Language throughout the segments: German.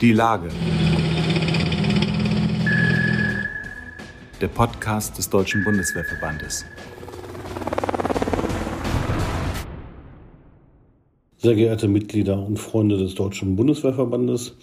Die Lage. Der Podcast des Deutschen Bundeswehrverbandes. Sehr geehrte Mitglieder und Freunde des Deutschen Bundeswehrverbandes,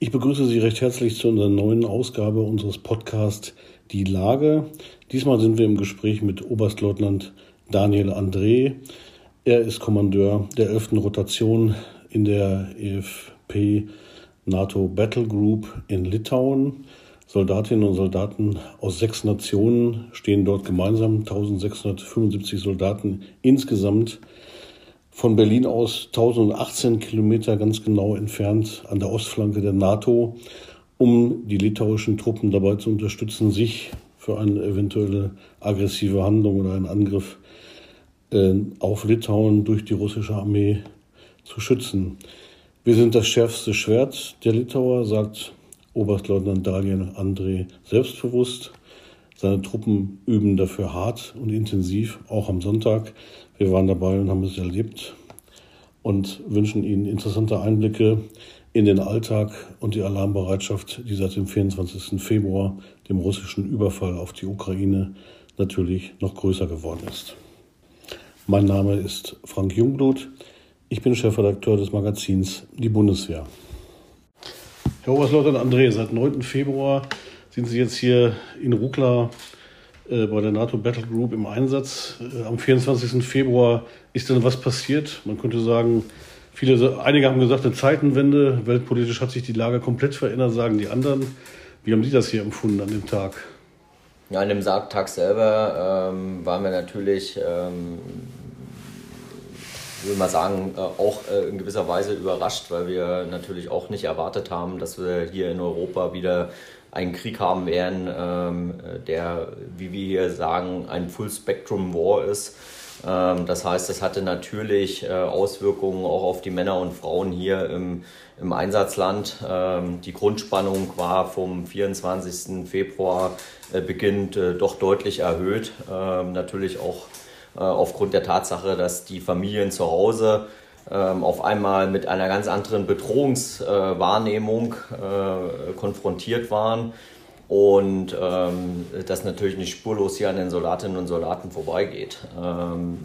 ich begrüße Sie recht herzlich zu unserer neuen Ausgabe unseres Podcasts Die Lage. Diesmal sind wir im Gespräch mit Oberstleutnant Daniel André. Er ist Kommandeur der 11. Rotation in der EFP NATO Battle Group in Litauen. Soldatinnen und Soldaten aus sechs Nationen stehen dort gemeinsam, 1675 Soldaten insgesamt. Von Berlin aus 1018 Kilometer ganz genau entfernt an der Ostflanke der NATO, um die litauischen Truppen dabei zu unterstützen, sich für eine eventuelle aggressive Handlung oder einen Angriff äh, auf Litauen durch die russische Armee zu schützen. Wir sind das schärfste Schwert der Litauer, sagt Oberstleutnant Daniel André selbstbewusst. Seine Truppen üben dafür hart und intensiv, auch am Sonntag. Wir waren dabei und haben es erlebt und wünschen Ihnen interessante Einblicke in den Alltag und die Alarmbereitschaft, die seit dem 24. Februar, dem russischen Überfall auf die Ukraine, natürlich noch größer geworden ist. Mein Name ist Frank Jungblut. Ich bin Chefredakteur des Magazins Die Bundeswehr. Herr Oberstleutnant André, seit 9. Februar sind Sie jetzt hier in Rukla äh, bei der NATO Battle Group im Einsatz. Äh, am 24. Februar ist dann was passiert? Man könnte sagen, viele, einige haben gesagt, eine Zeitenwende. Weltpolitisch hat sich die Lage komplett verändert, sagen die anderen. Wie haben Sie das hier empfunden an dem Tag? Ja, an dem Tag selber ähm, waren wir natürlich ähm, ich würde mal sagen, äh, auch äh, in gewisser Weise überrascht, weil wir natürlich auch nicht erwartet haben, dass wir hier in Europa wieder einen Krieg haben werden, ähm, der, wie wir hier sagen, ein Full-Spectrum-War ist. Ähm, das heißt, es hatte natürlich äh, Auswirkungen auch auf die Männer und Frauen hier im, im Einsatzland. Ähm, die Grundspannung war vom 24. Februar beginnend doch deutlich erhöht. Natürlich auch aufgrund der Tatsache, dass die Familien zu Hause ähm, auf einmal mit einer ganz anderen Bedrohungswahrnehmung äh, konfrontiert waren und ähm, das natürlich nicht spurlos hier an den Soldatinnen und Soldaten vorbeigeht. Ähm,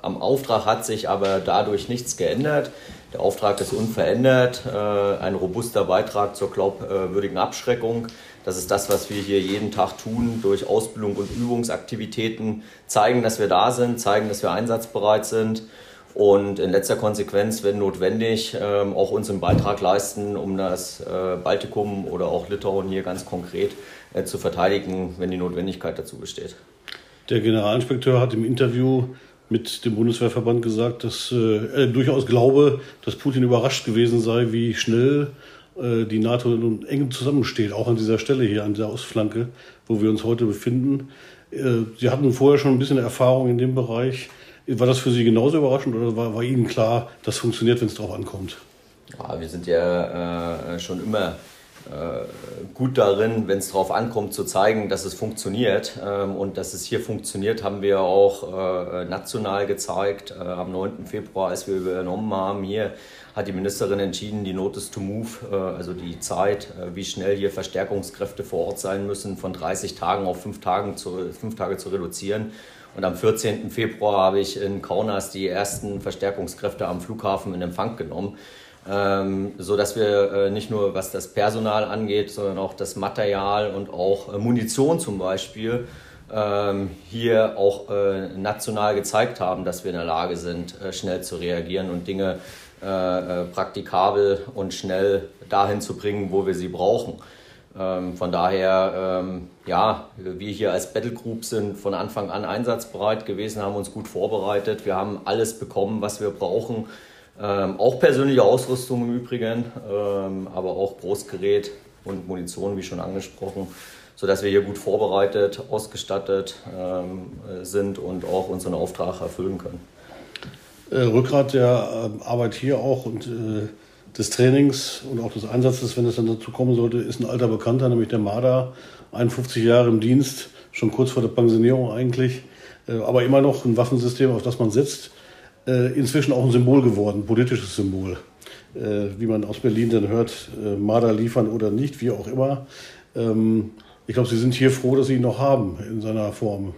am Auftrag hat sich aber dadurch nichts geändert. Der Auftrag ist unverändert, äh, ein robuster Beitrag zur glaubwürdigen Abschreckung das ist das, was wir hier jeden Tag tun, durch Ausbildung und Übungsaktivitäten zeigen, dass wir da sind, zeigen, dass wir einsatzbereit sind und in letzter Konsequenz, wenn notwendig, ähm, auch unseren Beitrag leisten, um das äh, Baltikum oder auch Litauen hier ganz konkret äh, zu verteidigen, wenn die Notwendigkeit dazu besteht. Der Generalinspekteur hat im Interview mit dem Bundeswehrverband gesagt, dass äh, er durchaus glaube, dass Putin überrascht gewesen sei, wie schnell die NATO nun eng zusammensteht, auch an dieser Stelle hier, an der Ostflanke, wo wir uns heute befinden. Äh, Sie hatten vorher schon ein bisschen Erfahrung in dem Bereich. War das für Sie genauso überraschend oder war, war Ihnen klar, das funktioniert, wenn es darauf ankommt? Ja, wir sind ja äh, schon immer äh, gut darin, wenn es darauf ankommt, zu zeigen, dass es funktioniert. Ähm, und dass es hier funktioniert, haben wir auch äh, national gezeigt. Äh, am 9. Februar, als wir übernommen haben, hier hat die Ministerin entschieden, die Notice to Move, also die Zeit, wie schnell hier Verstärkungskräfte vor Ort sein müssen, von 30 Tagen auf 5, Tagen zu, 5 Tage zu reduzieren. Und am 14. Februar habe ich in Kaunas die ersten Verstärkungskräfte am Flughafen in Empfang genommen ähm, so dass wir äh, nicht nur was das Personal angeht, sondern auch das Material und auch äh, Munition zum Beispiel ähm, hier auch äh, national gezeigt haben, dass wir in der Lage sind, äh, schnell zu reagieren und Dinge äh, äh, praktikabel und schnell dahin zu bringen, wo wir sie brauchen. Ähm, von daher, ähm, ja, wir hier als Battle Group sind von Anfang an einsatzbereit gewesen, haben uns gut vorbereitet. Wir haben alles bekommen, was wir brauchen ähm, auch persönliche Ausrüstung im Übrigen, ähm, aber auch Großgerät und Munition, wie schon angesprochen, sodass wir hier gut vorbereitet, ausgestattet ähm, sind und auch unseren Auftrag erfüllen können. Äh, Rückgrat der äh, Arbeit hier auch und äh, des Trainings und auch des Einsatzes, wenn es dann dazu kommen sollte, ist ein alter Bekannter, nämlich der Marder, 51 Jahre im Dienst, schon kurz vor der Pensionierung eigentlich, äh, aber immer noch ein Waffensystem, auf das man setzt äh, inzwischen auch ein Symbol geworden, politisches Symbol. äh, wie man aus Berlin dann hört, äh, Marder liefern oder nicht, wie auch immer. Ähm, ich glaube, Sie sind hier froh, dass Sie ihn noch haben in seiner Form.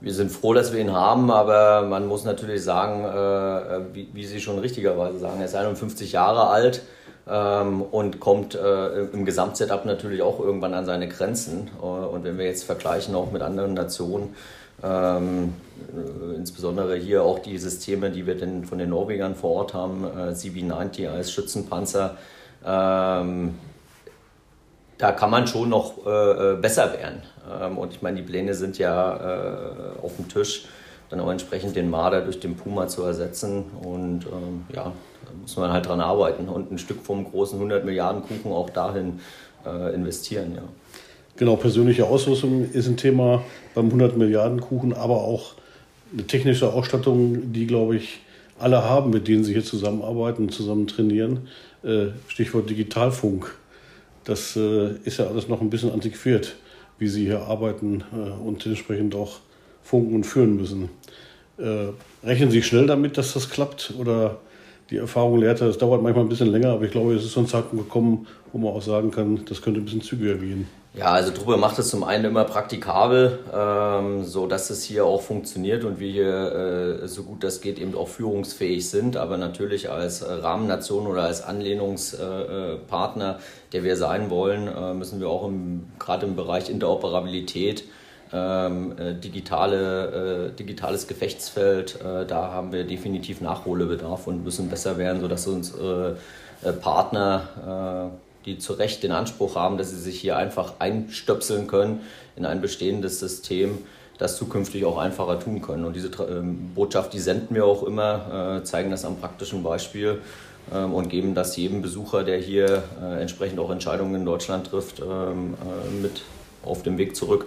Wir sind froh, dass wir ihn haben, aber man muss natürlich sagen, äh, wie, Sie schon richtigerweise sagen, er ist 51 Jahre alt ähm, und kommt äh, im Gesamtsetup natürlich auch irgendwann an seine Grenzen. Äh, und wenn wir jetzt vergleichen auch mit anderen Nationen, ähm, äh, insbesondere hier auch die Systeme, die wir denn von den Norwegern vor Ort haben, äh, CB90 als Schützenpanzer, ähm, da kann man schon noch äh, äh, besser werden. Ähm, und ich meine, die Pläne sind ja äh, auf dem Tisch, dann auch entsprechend den Marder durch den Puma zu ersetzen. Und ähm, ja, da muss man halt dran arbeiten und ein Stück vom großen 100 Milliarden Kuchen auch dahin investieren. Ja. Genau, persönliche Ausrüstung ist ein Thema beim 100 Milliarden Kuchen, aber auch eine technische Ausstattung, die, glaube ich, alle haben, mit denen sie hier zusammenarbeiten, zusammen trainieren. Äh, Stichwort Digitalfunk. Das äh, ist ja alles noch ein bisschen antiquiert, wie sie hier arbeiten äh, und entsprechend auch funken und führen müssen. Rechnen Sie schnell damit, dass das klappt? Oder die Erfahrung lehrt, es dauert manchmal ein bisschen länger, aber ich glaube, es ist so ein Zeitpunkt gekommen, wo man auch sagen kann, das könnte ein bisschen zügiger gehen. Ja, also Truppe macht es zum einen immer praktikabel, ähm, so dass es hier auch funktioniert und wir hier äh, so gut das geht eben auch führungsfähig sind. Aber natürlich als äh, Rahmennation oder als Anlehnungspartner, äh, der wir sein wollen, äh, müssen wir auch gerade im Bereich Interoperabilität ähm, äh, digitale, äh, digitales Gefechtsfeld, äh, da haben wir definitiv Nachholbedarf und müssen besser werden, sodass unsere äh, Partner, äh, die zu Recht den Anspruch haben, dass sie sich hier einfach einstöpseln können in ein bestehendes System, das zukünftig auch einfacher tun können. Und diese ähm, Botschaft, die senden wir auch immer, äh, zeigen das am praktischen Beispiel ähm, und geben das jedem Besucher, der hier entsprechend auch Entscheidungen in Deutschland trifft, ähm, mit auf dem Weg zurück.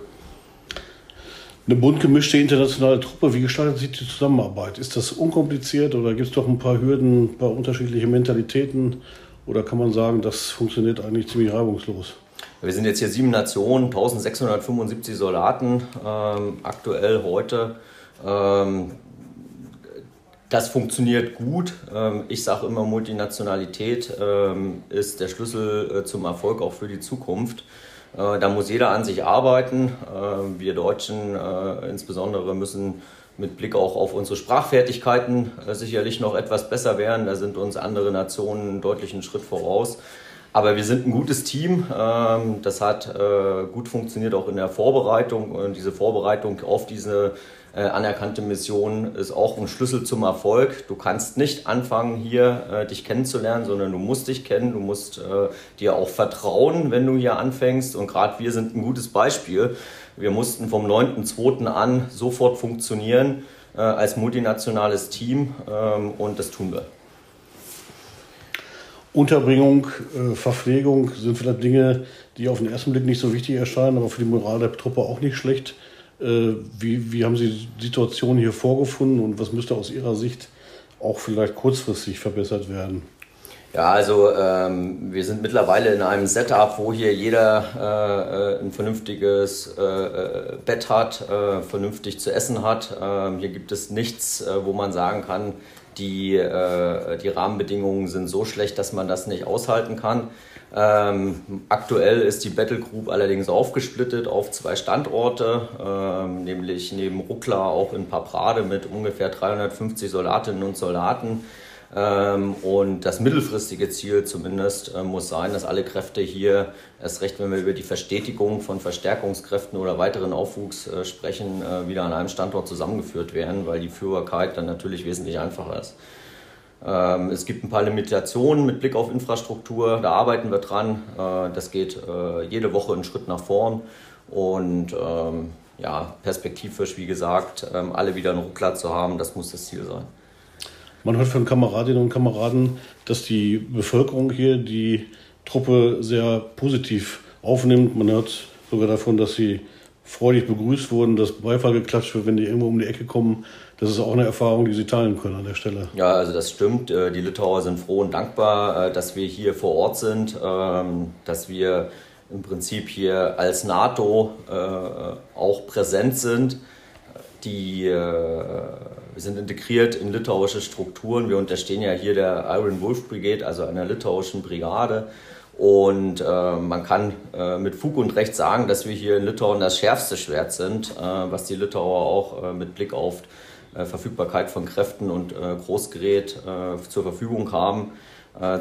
Eine bunt gemischte internationale Truppe, wie gestaltet sich die Zusammenarbeit? Ist das unkompliziert oder gibt es doch ein paar Hürden, ein paar unterschiedliche Mentalitäten? Oder kann man sagen, das funktioniert eigentlich ziemlich reibungslos? Wir sind jetzt hier sieben Nationen, 1675 Soldaten ähm, aktuell heute. Ähm, das funktioniert gut. Ähm, ich sage immer, Multinationalität ähm, ist der Schlüssel äh, zum Erfolg auch für die Zukunft. Äh, da muss jeder an sich arbeiten. Äh, wir Deutschen äh, insbesondere müssen mit Blick auch auf unsere Sprachfertigkeiten sicherlich noch etwas besser werden. Da sind uns andere Nationen einen deutlichen Schritt voraus. Aber wir sind ein gutes Team. Ähm, das hat gut funktioniert auch in der Vorbereitung. Und diese Vorbereitung auf diese äh, anerkannte Mission ist auch ein Schlüssel zum Erfolg. Du kannst nicht anfangen, hier äh, dich kennenzulernen, sondern du musst dich kennen, du musst äh, dir auch vertrauen, wenn du hier anfängst. Und gerade wir sind ein gutes Beispiel. Wir mussten vom 9.2. an sofort funktionieren äh, als multinationales Team ähm, und das tun wir. Unterbringung, äh, Verpflegung sind vielleicht Dinge, die auf den ersten Blick nicht so wichtig erscheinen, aber für die Moral der Truppe auch nicht schlecht. Äh, wie, wie haben Sie die Situation hier vorgefunden und was müsste aus Ihrer Sicht auch vielleicht kurzfristig verbessert werden? Ja, also ähm, wir sind mittlerweile in einem Setup, wo hier jeder äh, äh ein vernünftiges äh, äh, Bett hat, äh, vernünftig zu essen hat. Ähm, hier gibt es nichts, wo man sagen kann, die, die Rahmenbedingungen sind so schlecht, dass man das nicht aushalten kann. Ähm, aktuell ist die Battle Group allerdings aufgesplittet auf zwei Standorte, ähm, nämlich neben Ruckla auch in Paprade mit ungefähr 350 Soldatinnen und Soldaten. Ähm, und das mittelfristige Ziel zumindest äh, muss sein, dass alle Kräfte hier, erst recht, wenn wir über die Verstetigung von Verstärkungskräften oder weiteren Aufwuchs äh, sprechen, äh, wieder an einem Standort zusammengeführt werden, weil die Führbarkeit dann natürlich wesentlich einfacher ist. Ähm, es gibt ein paar Limitationen mit Blick auf Infrastruktur, da arbeiten wir dran. Äh, das geht äh, jede Woche einen Schritt nach vorn und ähm, ja, perspektivisch, wie gesagt, ähm, alle wieder einen Ruckler zu haben, das muss das Ziel sein. Man hört von Kameradinnen und Kameraden, dass die Bevölkerung hier die Truppe sehr positiv aufnimmt. Man hört sogar davon, dass sie freudig begrüßt wurden, dass Beifall geklatscht wird, wenn die irgendwo um die Ecke kommen. Das ist auch eine Erfahrung, die Sie teilen können an der Stelle. Ja, also das stimmt. Äh, die Litauer sind froh und dankbar, äh, dass wir hier vor Ort sind, ähm, dass wir im Prinzip hier als NATO äh, auch präsent sind. Die wir sind integriert in litauische Strukturen. Wir unterstehen ja hier der Iron Wolf Brigade, also einer litauischen Brigade. Und äh, man kann äh, mit Fug und Recht sagen, dass wir hier in Litauen das schärfste Schwert sind, äh, was die Litauer auch äh, mit Blick auf äh, Verfügbarkeit von Kräften und äh, Großgerät zur Verfügung haben.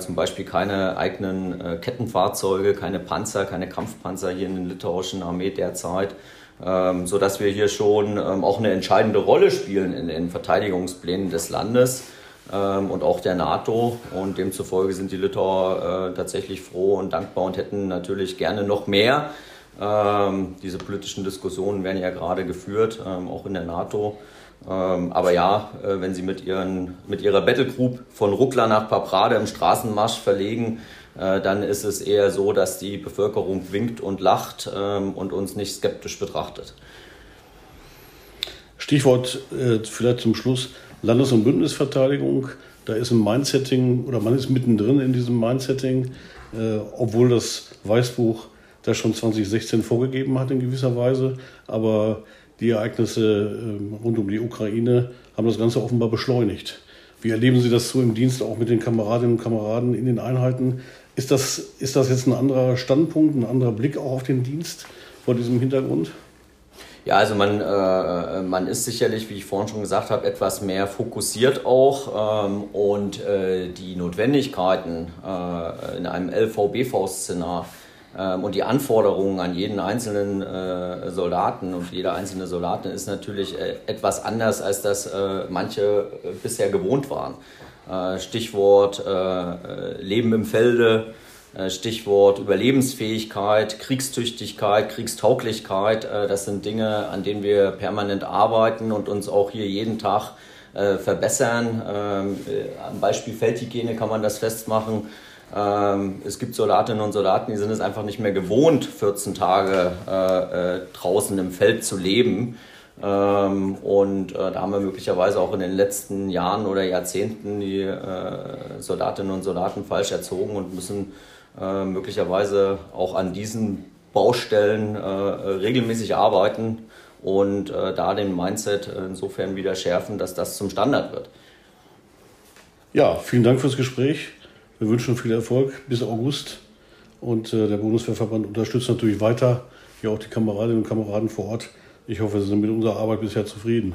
zum Beispiel keine eigenen Kettenfahrzeuge, keine Panzer, keine Kampfpanzer hier in der litauischen Armee derzeit. Ähm, sodass wir hier schon ähm, auch eine entscheidende Rolle spielen in den Verteidigungsplänen des Landes und auch der NATO. Und demzufolge sind die Litauer äh, tatsächlich froh und dankbar und hätten natürlich gerne noch mehr. Ähm, diese politischen Diskussionen werden ja gerade geführt, ähm, auch in der NATO. Ähm, aber ja, äh, wenn sie mit, ihren, mit ihrer Battlegroup von Ruckla nach Paprade im Straßenmarsch verlegen, äh, dann ist es eher so, dass die Bevölkerung winkt und lacht ähm, und uns nicht skeptisch betrachtet. Stichwort vielleicht zum Schluss Landes- und Bündnisverteidigung. Da ist ein Mindsetting oder man ist mittendrin in diesem Mindsetting, äh, obwohl das Weißbuch das schon 2016 vorgegeben hat in gewisser Weise. Aber die Ereignisse äh, rund um die Ukraine haben das Ganze offenbar beschleunigt. Wie erleben Sie das so im Dienst auch mit den Kameradinnen und Kameraden in den Einheiten? Ist das, ist das jetzt ein anderer Standpunkt, ein anderer Blick auch auf den Dienst vor diesem Hintergrund? Ja, also man, äh, man ist sicherlich, wie ich vorhin schon gesagt habe, etwas mehr fokussiert auch ähm, und äh, die Notwendigkeiten äh, in einem LVBV-Szenar ähm, und die Anforderungen an jeden einzelnen äh, Soldaten und jede einzelne Soldatin ist natürlich äh, etwas anders, als das äh, manche bisher gewohnt waren. Stichwort Leben im Felde, äh, Stichwort Überlebensfähigkeit, Kriegstüchtigkeit, Kriegstauglichkeit. Äh, das sind Dinge, an denen wir permanent arbeiten und uns auch hier jeden Tag äh, verbessern. Ähm, am Beispiel Feldhygiene kann man das festmachen. Ähm, es gibt Soldatinnen und Soldaten, die sind es einfach nicht mehr gewohnt, 14 Tage draußen im Feld zu leben. Ähm, und da haben wir möglicherweise auch in den letzten Jahren oder Jahrzehnten die Soldatinnen und Soldaten falsch erzogen und müssen äh, möglicherweise auch an diesen Baustellen äh, regelmäßig arbeiten und äh, da den Mindset insofern wieder schärfen, dass das zum Standard wird. Ja, vielen Dank fürs Gespräch. Wir wünschen viel Erfolg bis August. Und äh, der Bundeswehrverband unterstützt natürlich weiter, ja auch die Kameradinnen und Kameraden vor Ort. Ich hoffe, Sie sind mit unserer Arbeit bisher zufrieden.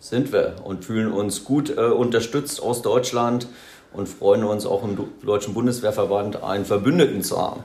Sind wir und fühlen uns gut äh, unterstützt aus Deutschland und freuen uns auch im Deutschen Bundeswehrverband einen Verbündeten zu haben.